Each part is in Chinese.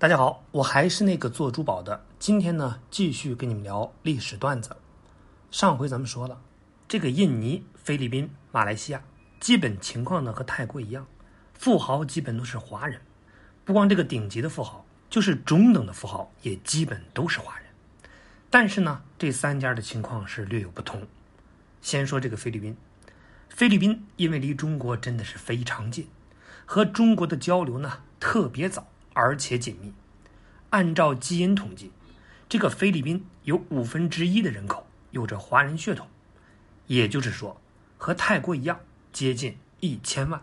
大家好，我还是那个做珠宝的。今天呢，继续跟你们聊历史段子。上回咱们说了，这个印尼、菲律宾、马来西亚，基本情况呢和泰国一样，富豪基本都是华人。不光这个顶级的富豪，就是中等的富豪也基本都是华人。但是呢，这三家的情况是略有不同。先说这个菲律宾，菲律宾因为离中国真的是非常近，和中国的交流呢特别早。而且紧密。按照基因统计，这个菲律宾有五分之一的人口有着华人血统，也就是说，和泰国一样，接近一千万。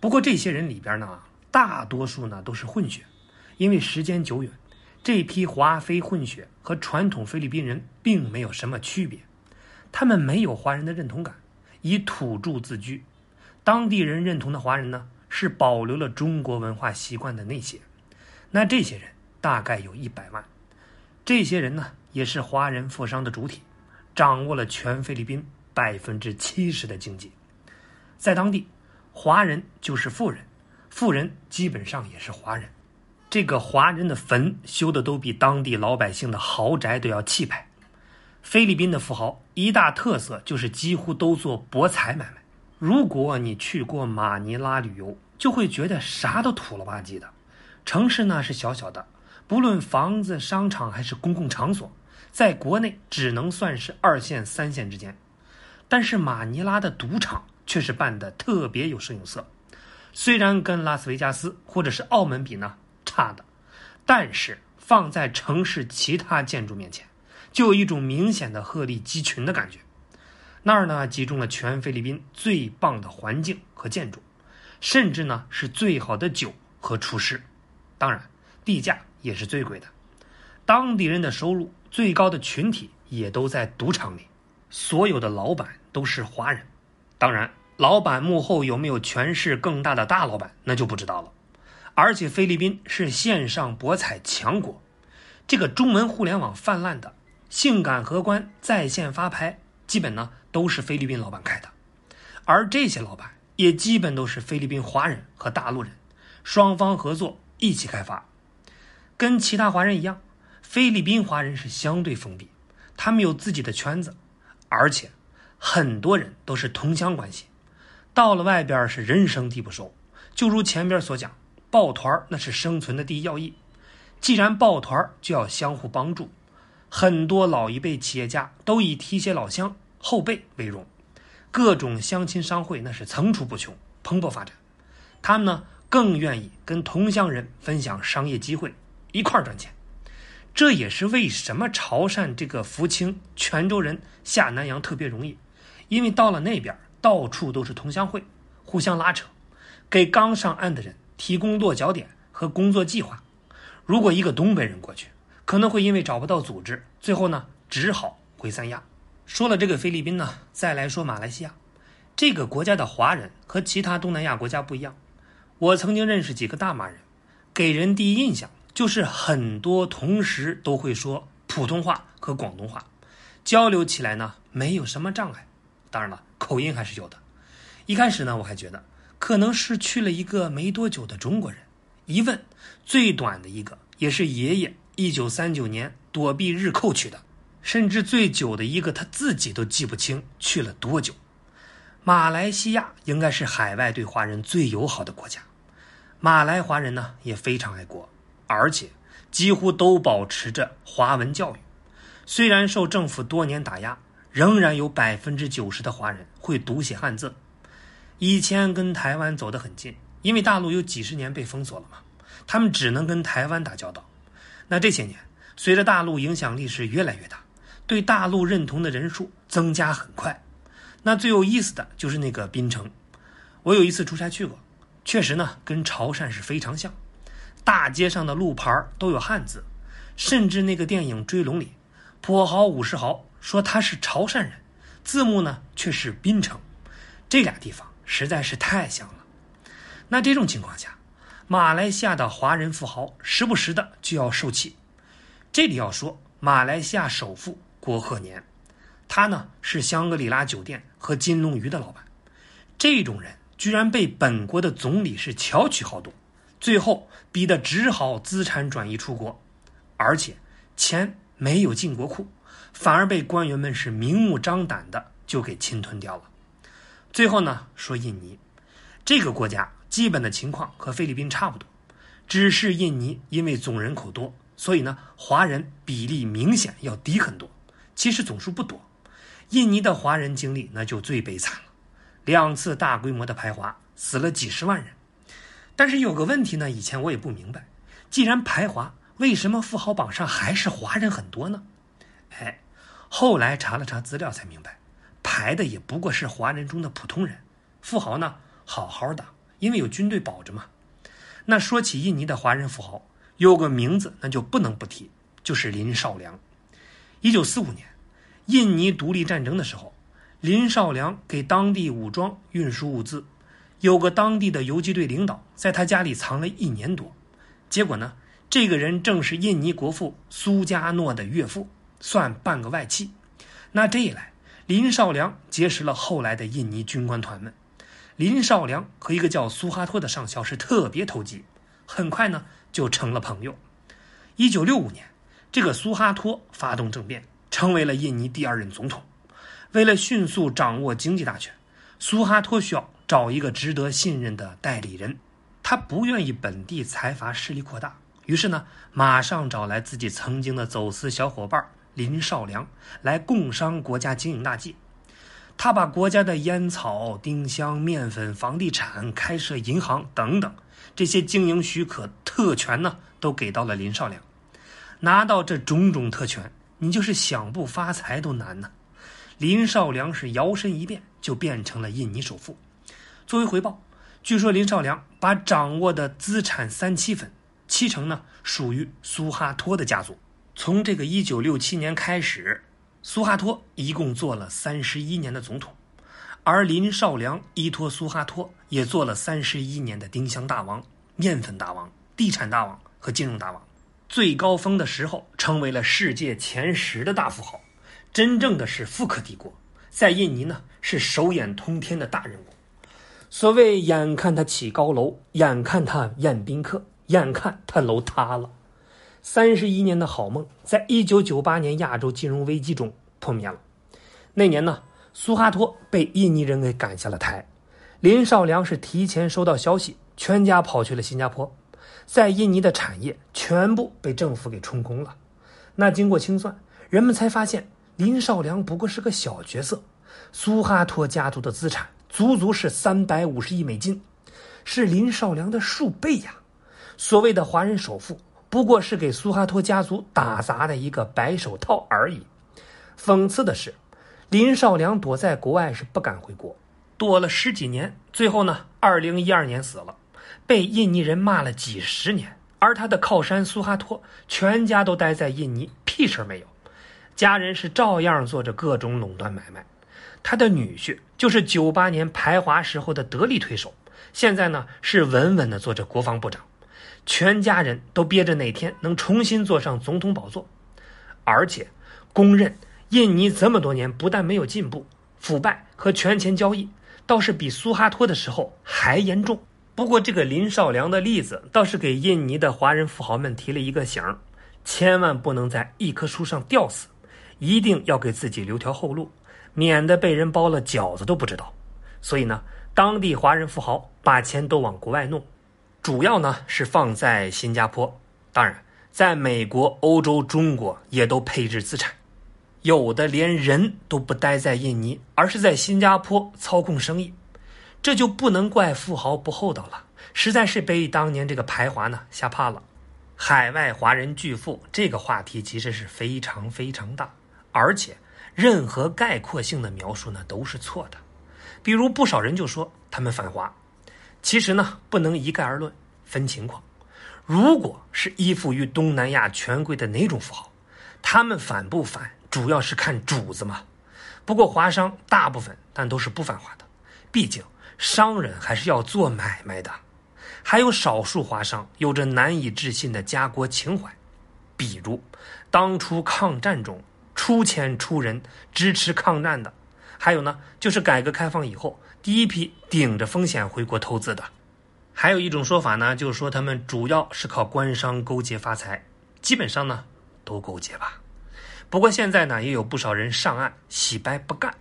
不过这些人里边呢，大多数呢都是混血，因为时间久远，这批华菲混血和传统菲律宾人并没有什么区别。他们没有华人的认同感，以土著自居。当地人认同的华人呢？是保留了中国文化习惯的那些，那这些人大概有一百万。这些人呢，也是华人富商的主体，掌握了全菲律宾百分之七十的经济。在当地，华人就是富人，富人基本上也是华人。这个华人的坟修的都比当地老百姓的豪宅都要气派。菲律宾的富豪一大特色就是几乎都做博彩买卖。如果你去过马尼拉旅游，就会觉得啥都土了吧唧的。城市呢是小小的，不论房子、商场还是公共场所，在国内只能算是二线、三线之间。但是马尼拉的赌场却是办的特别有声有色，虽然跟拉斯维加斯或者是澳门比呢差的，但是放在城市其他建筑面前，就有一种明显的鹤立鸡群的感觉。那儿呢，集中了全菲律宾最棒的环境和建筑，甚至呢是最好的酒和厨师，当然地价也是最贵的。当地人的收入最高的群体也都在赌场里，所有的老板都是华人。当然，老板幕后有没有权势更大的大老板，那就不知道了。而且菲律宾是线上博彩强国，这个中文互联网泛滥的性感荷官在线发牌，基本呢。都是菲律宾老板开的，而这些老板也基本都是菲律宾华人和大陆人，双方合作一起开发。跟其他华人一样，菲律宾华人是相对封闭，他们有自己的圈子，而且很多人都是同乡关系，到了外边是人生地不熟。就如前边所讲，抱团那是生存的第一要义，既然抱团就要相互帮助。很多老一辈企业家都以提携老乡。后辈为荣，各种乡亲商会那是层出不穷，蓬勃发展。他们呢更愿意跟同乡人分享商业机会，一块儿赚钱。这也是为什么潮汕这个福清、泉州人下南洋特别容易，因为到了那边到处都是同乡会，互相拉扯，给刚上岸的人提供落脚点和工作计划。如果一个东北人过去，可能会因为找不到组织，最后呢只好回三亚。说了这个菲律宾呢，再来说马来西亚，这个国家的华人和其他东南亚国家不一样。我曾经认识几个大马人，给人第一印象就是很多同时都会说普通话和广东话，交流起来呢没有什么障碍。当然了，口音还是有的。一开始呢，我还觉得可能是去了一个没多久的中国人。一问，最短的一个也是爷爷一九三九年躲避日寇去的。甚至最久的一个，他自己都记不清去了多久。马来西亚应该是海外对华人最友好的国家，马来华人呢也非常爱国，而且几乎都保持着华文教育。虽然受政府多年打压，仍然有百分之九十的华人会读写汉字。以前跟台湾走得很近，因为大陆有几十年被封锁了嘛，他们只能跟台湾打交道。那这些年，随着大陆影响力是越来越大。对大陆认同的人数增加很快，那最有意思的就是那个槟城。我有一次出差去过，确实呢跟潮汕是非常像，大街上的路牌都有汉字，甚至那个电影《追龙》里，跛豪武士豪说他是潮汕人，字幕呢却是槟城，这俩地方实在是太像了。那这种情况下，马来西亚的华人富豪时不时的就要受气。这里要说马来西亚首富。郭鹤年，他呢是香格里拉酒店和金龙鱼的老板。这种人居然被本国的总理是巧取豪夺，最后逼得只好资产转移出国，而且钱没有进国库，反而被官员们是明目张胆的就给侵吞掉了。最后呢，说印尼这个国家基本的情况和菲律宾差不多，只是印尼因为总人口多，所以呢华人比例明显要低很多。其实总数不多，印尼的华人经历那就最悲惨了，两次大规模的排华，死了几十万人。但是有个问题呢，以前我也不明白，既然排华，为什么富豪榜上还是华人很多呢？哎，后来查了查资料才明白，排的也不过是华人中的普通人，富豪呢好好的，因为有军队保着嘛。那说起印尼的华人富豪，有个名字那就不能不提，就是林少良。一九四五年，印尼独立战争的时候，林少良给当地武装运输物资，有个当地的游击队领导在他家里藏了一年多，结果呢，这个人正是印尼国父苏加诺的岳父，算半个外戚。那这一来，林少良结识了后来的印尼军官团们。林少良和一个叫苏哈托的上校是特别投机，很快呢就成了朋友。一九六五年。这个苏哈托发动政变，成为了印尼第二任总统。为了迅速掌握经济大权，苏哈托需要找一个值得信任的代理人。他不愿意本地财阀势力扩大，于是呢，马上找来自己曾经的走私小伙伴林少良来共商国家经营大计。他把国家的烟草、丁香、面粉、房地产、开设银行等等这些经营许可特权呢，都给到了林少良。拿到这种种特权，你就是想不发财都难呢。林少良是摇身一变，就变成了印尼首富。作为回报，据说林少良把掌握的资产三七分，七成呢属于苏哈托的家族。从这个一九六七年开始，苏哈托一共做了三十一年的总统，而林少良依托苏哈托也做了三十一年的丁香大王、面粉大王、地产大王和金融大王。最高峰的时候，成为了世界前十的大富豪，真正的是富可敌国，在印尼呢是手眼通天的大人物。所谓“眼看他起高楼，眼看他宴宾客，眼看他楼塌了”，三十一年的好梦，在一九九八年亚洲金融危机中破灭了。那年呢，苏哈托被印尼人给赶下了台，林少良是提前收到消息，全家跑去了新加坡。在印尼的产业全部被政府给充公了，那经过清算，人们才发现林少良不过是个小角色，苏哈托家族的资产足足是三百五十亿美金，是林少良的数倍呀！所谓的华人首富，不过是给苏哈托家族打杂的一个白手套而已。讽刺的是，林少良躲在国外是不敢回国，躲了十几年，最后呢，二零一二年死了。被印尼人骂了几十年，而他的靠山苏哈托全家都待在印尼，屁事儿没有。家人是照样做着各种垄断买卖。他的女婿就是九八年排华时候的得力推手，现在呢是稳稳的做着国防部长。全家人都憋着哪天能重新坐上总统宝座，而且公认印尼这么多年不但没有进步，腐败和权钱交易倒是比苏哈托的时候还严重。不过，这个林少良的例子倒是给印尼的华人富豪们提了一个醒儿：千万不能在一棵树上吊死，一定要给自己留条后路，免得被人包了饺子都不知道。所以呢，当地华人富豪把钱都往国外弄，主要呢是放在新加坡，当然，在美国、欧洲、中国也都配置资产，有的连人都不待在印尼，而是在新加坡操控生意。这就不能怪富豪不厚道了，实在是被当年这个排华呢吓怕了。海外华人巨富这个话题其实是非常非常大，而且任何概括性的描述呢都是错的。比如不少人就说他们反华，其实呢不能一概而论，分情况。如果是依附于东南亚权贵的哪种富豪，他们反不反主要是看主子嘛。不过华商大部分但都是不反华的，毕竟。商人还是要做买卖的，还有少数华商有着难以置信的家国情怀，比如当初抗战中出钱出人支持抗战的，还有呢，就是改革开放以后第一批顶着风险回国投资的，还有一种说法呢，就是说他们主要是靠官商勾结发财，基本上呢都勾结吧。不过现在呢，也有不少人上岸洗白不干，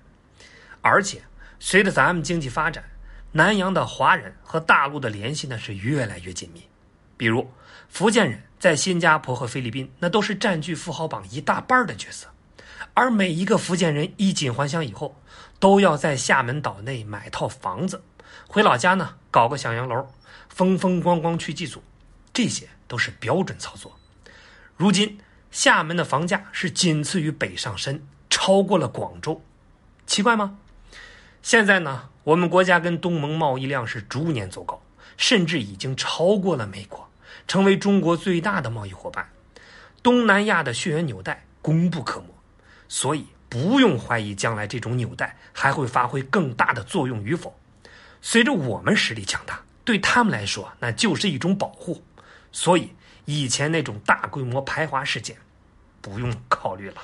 而且随着咱们经济发展，南洋的华人和大陆的联系呢是越来越紧密。比如福建人在新加坡和菲律宾，那都是占据富豪榜一大半的角色。而每一个福建人衣锦还乡以后，都要在厦门岛内买套房子，回老家呢搞个小洋楼，风风光光去祭祖，这些都是标准操作。如今。厦门的房价是仅次于北上深，超过了广州，奇怪吗？现在呢，我们国家跟东盟贸易量是逐年走高，甚至已经超过了美国，成为中国最大的贸易伙伴。东南亚的血缘纽带功不可没，所以不用怀疑将来这种纽带还会发挥更大的作用与否。随着我们实力强大，对他们来说那就是一种保护，所以。以前那种大规模排华事件，不用考虑了。